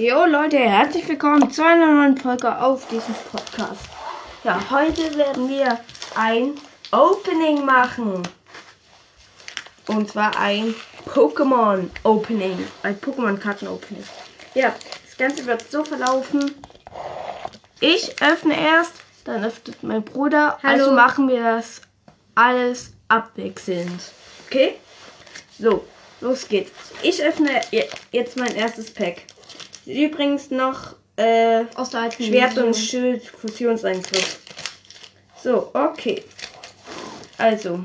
Jo Leute, herzlich willkommen zu einer neuen Folge auf diesem Podcast. Ja, heute werden wir ein Opening machen. Und zwar ein Pokémon Opening. Ein Pokémon Karten Opening. Ja, das Ganze wird so verlaufen. Ich öffne erst, dann öffnet mein Bruder. Hallo. Also machen wir das alles abwechselnd. Okay? So, los geht's. Ich öffne je- jetzt mein erstes Pack. Übrigens noch äh, Schwert und. Schild Fusionsangriff. So, okay. Also,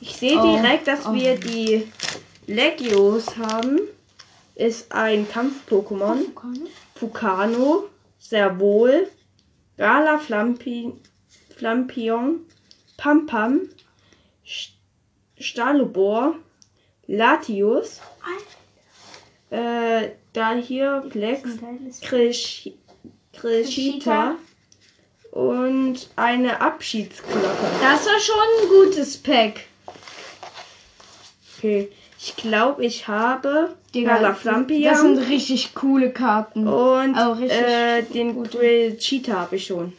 ich sehe Oh, direkt, dass oh. wir die Legios haben. Ist ein Kampf-Pokémon. Fukano, Servol, Gala Flampi, Flampion, Pampam, St- Stalubor, Latius, äh, da hier Krish, Krishita und eine Abschiedsglocke. Das war schon ein gutes Pack. Okay, ich glaube, ich habe Digga, Gala Das sind richtig coole Karten. und äh, den Duell Cheetah habe ich schon.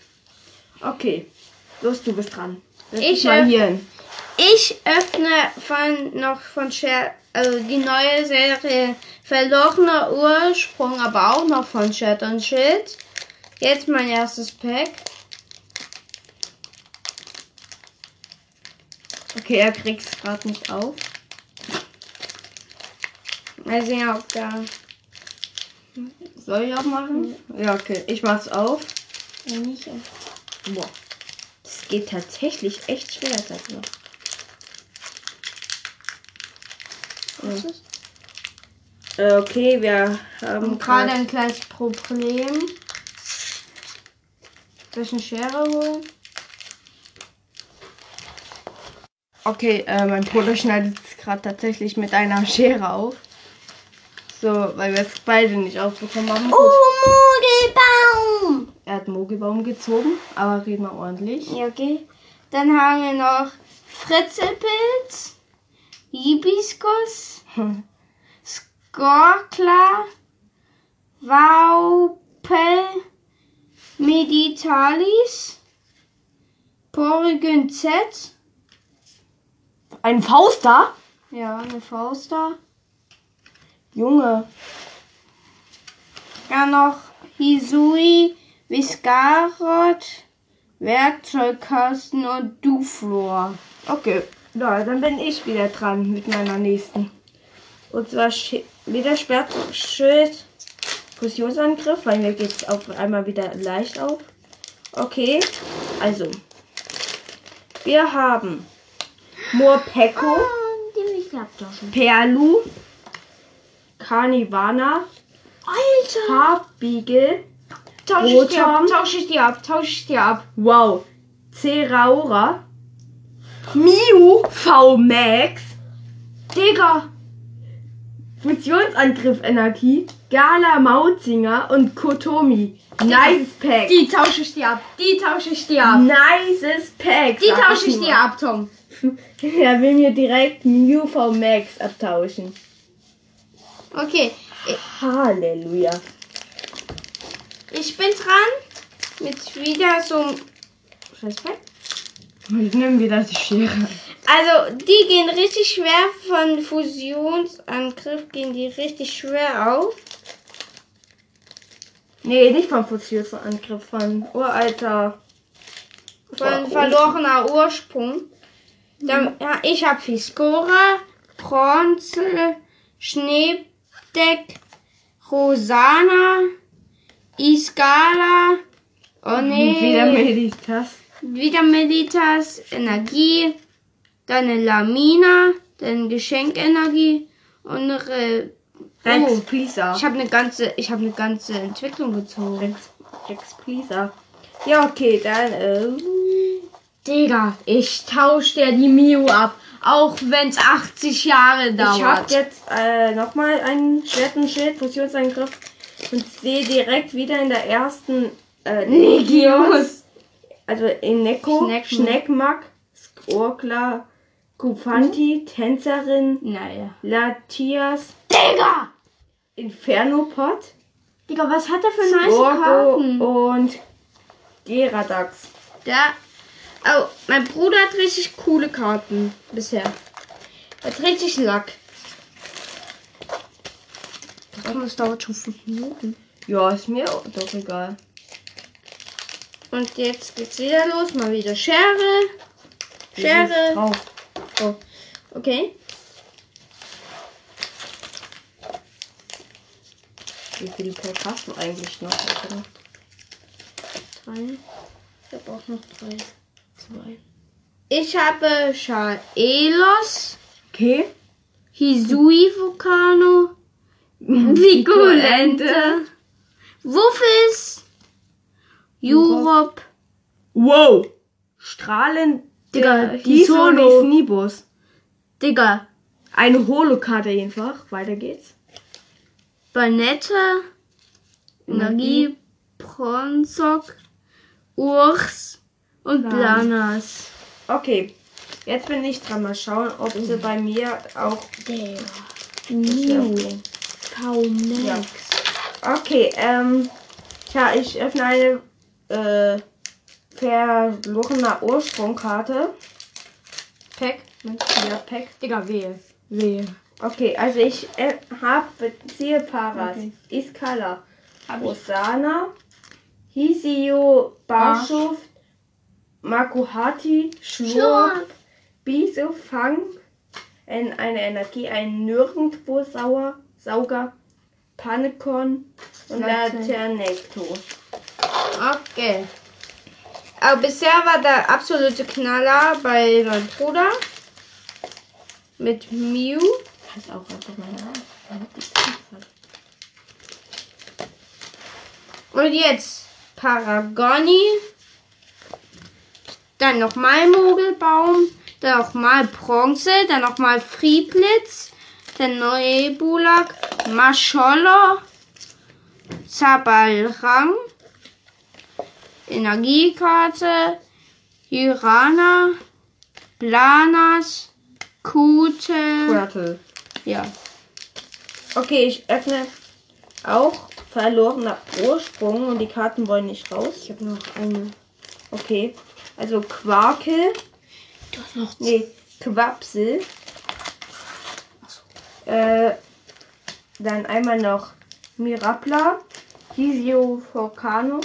Okay, los, du bist dran. Setz Ich, hin. Ich öffne von noch von Scher also die neue Serie Verlorener Ursprung, aber auch noch von Schwert und Schild. Jetzt mein erstes Pack. Okay, er kriegt's gerade nicht auf. Mal sehen, ob da. Soll ich auch machen? Ja, okay. Ich mach's auf. Ja, nicht. Boah. Das geht tatsächlich echt schwer, sag mal. Was ist? Äh, okay, wir haben gerade. ein kleines Problem. Soll ich eine Schere holen? Okay, äh, mein Bruder schneidet es gerade tatsächlich mit einer Schere auf. So, weil wir es beide nicht aufbekommen haben. Gut. Oh, Mogelbaum! Er hat Mogelbaum gezogen, aber reden wir ordentlich. Ja, okay. Dann haben wir noch Fritzelpilz, Hibiskus, Skorkla, Vaupel, Meditalis, Porygon Z, Ein Fauster? ja, eine Faust da. Junge. Dann noch Hisui, Viscarot, Werkzeugkasten und Duflor. Okay, ja, dann bin ich wieder dran mit meiner nächsten. Und zwar wieder Schwertschild Fusionsangriff, weil mir geht es auf einmal wieder leicht auf. Okay, also. Wir haben Morpeko, mich abtauschen. Perlu, Carnivana, Alter! Farbbiegel, Tausch ich die ab, tausch ich die ab, tausch ich die ab. wow, Ceraura, Mew V-Max, Digga! Fusionsangriff Energie, Gala Mauzinger und Kotomi. Nice Pack. Die tausche ich dir ab, die tausche ich dir ab. Nices Pack. Die tausche ich dir ab, Tom. Er will mir direkt Mew V-Max abtauschen. Okay, Halleluja. ich bin dran. Mit wieder so einem Respekt. Ich nehme wieder die Schere. Also, die gehen richtig schwer von Fusionsangriff, gehen die richtig schwer auf. Nee, nicht vom Fusionsangriff, von uralter. Von verlorener Ursprung. Dann, ja, ich habe Fiskora, Bronzel, Schneedeck, Rosana, Iskala, oh nee, Wieder Meditas. Wieder Meditas, Energie, dann eine Lamina, dann Geschenkenergie und eine Re Rex Oh, Pleaser. ich habe eine ganze, ich habe eine ganze Entwicklung gezogen. Rex, Rex Pleaser. Ja, okay, dann. Äh, Digga, ich tausche dir die Mio ab, auch wenn es 80 Jahre Ich habe dauert. jetzt äh, nochmal einen Schwert und Schild Fusionsangriff und sehe direkt wieder in der ersten äh, Legios. Also in Neko, Schnecken. Schneckmack, Skorkla, Kufanti, Tänzerin, Naja. Latias, Digga! Infernopod, Digga, was hat er für nice Karten? und Geradax. Der. Oh, mein Bruder hat richtig coole Karten bisher. Er hat richtig Lack. Das dauert schon fünf Minuten. Ja, ist mir doch egal. Und jetzt geht's wieder los. Mal wieder Schere. Schere. Oh. Okay. Wie viele Pack hast du eigentlich noch? Drei. Ich habe auch noch drei. Zwei. Ich habe Chaelos, Okay. Hisui Vulcano, Vicolente, Wuffis, Europe. Wow! Strahlen. Digga, die Solo. Nibus. Digga, Eine Holokarte einfach. Weiter geht's. Banette, Energie, Bronzok, Urs und Plan. Planas. Okay. Jetzt bin ich dran. Mal schauen, ob sie bei mir auch. Der. Ja. New. V-Max. Okay, ähm. Ja, ich öffne eine äh, verlorene Ursprungkarte. Pack. Ja, Pack. Digga, wehe. Wehe. Okay, also ich äh, habe ziehe Paras, Okay. Iskala. Osana, Hisio, Barschuft, Makuhati, Schlurp, Biso, Fang, ein, eine Energie, ein Nirgendwo Sauer, Sauger, Panekon und Laterne. Laternecto. Okay. Aber bisher war der absolute Knaller bei meinem Bruder. Mit Mew. Kannst auch einfach mal Und jetzt Paragoni. Dann nochmal Mogelbaum. Dann nochmal Bronze. Dann nochmal Friedblitz. Dann Nebulak. Mascholo. Zabalrang. Energiekarte. Hirana. Planas. Kute. Rattle. Ja. Okay, ich öffne auch verlorener Ursprung und die Karten wollen nicht raus. Ich habe noch eine. Okay, also Quarkel, Du hast noch nee, Quapsel. Äh, dann einmal noch Mirapla, Hisio Volcano,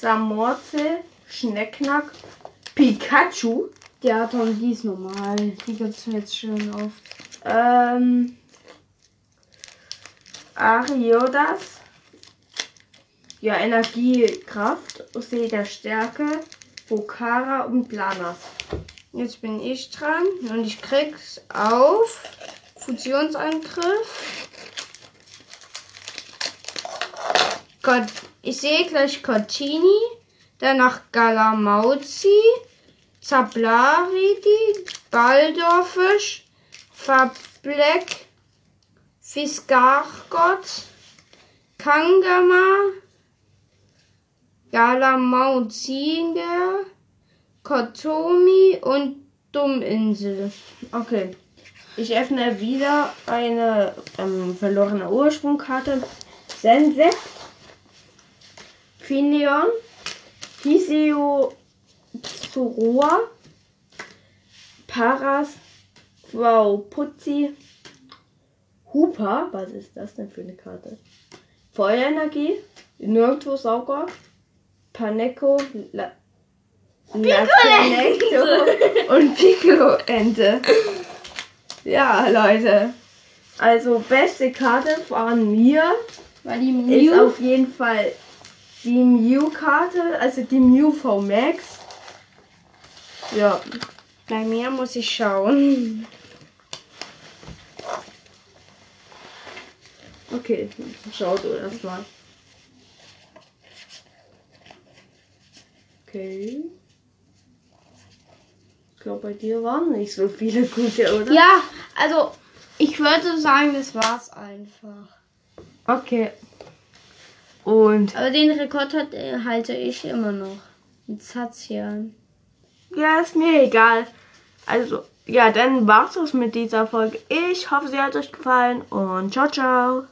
Samorze, Schnecknack, Pikachu, Der hat und die ist normal. Die gibt's jetzt schön oft. ähm, Ariodas, ja, Energie, Kraft, See der Stärke, Bokara und Planas. Jetzt bin ich dran und ich krieg's auf Fusionsangriff. Gott, ich sehe gleich Cortini, danach Galamauzi, Zablaridi, Baldorfisch, Fableck, Fiskargott, Kangama, Galamauzinger, Kotomi und Dumminsel. Okay. Ich öffne wieder eine ähm, verlorene Ursprungkarte. Sense. Fineon. Hisio Zoroa. Paras. Wow. Putzi. Hupa. Was ist das denn für eine Karte? Feuerenergie. Nirgendwo Sauger. Paneco. La Laternecto und Piccolo-Ente. Ja, Leute. Also, beste Karte von mir Weil die ist Mew auf jeden Fall die Mew-Karte, also die Mew V Max. Ja, Bei mir muss ich schauen. okay, schau du das mal. Okay. Ich glaube, bei dir waren nicht so viele gute, oder? Ja, also ich würde sagen, das war's einfach. Okay. Und Aber den Rekord hat, äh, halte ich immer noch. Mit Satzian. ja, ist mir egal. Also, ja, dann war's es mit dieser Folge. Ich hoffe, sie hat euch gefallen und ciao, ciao.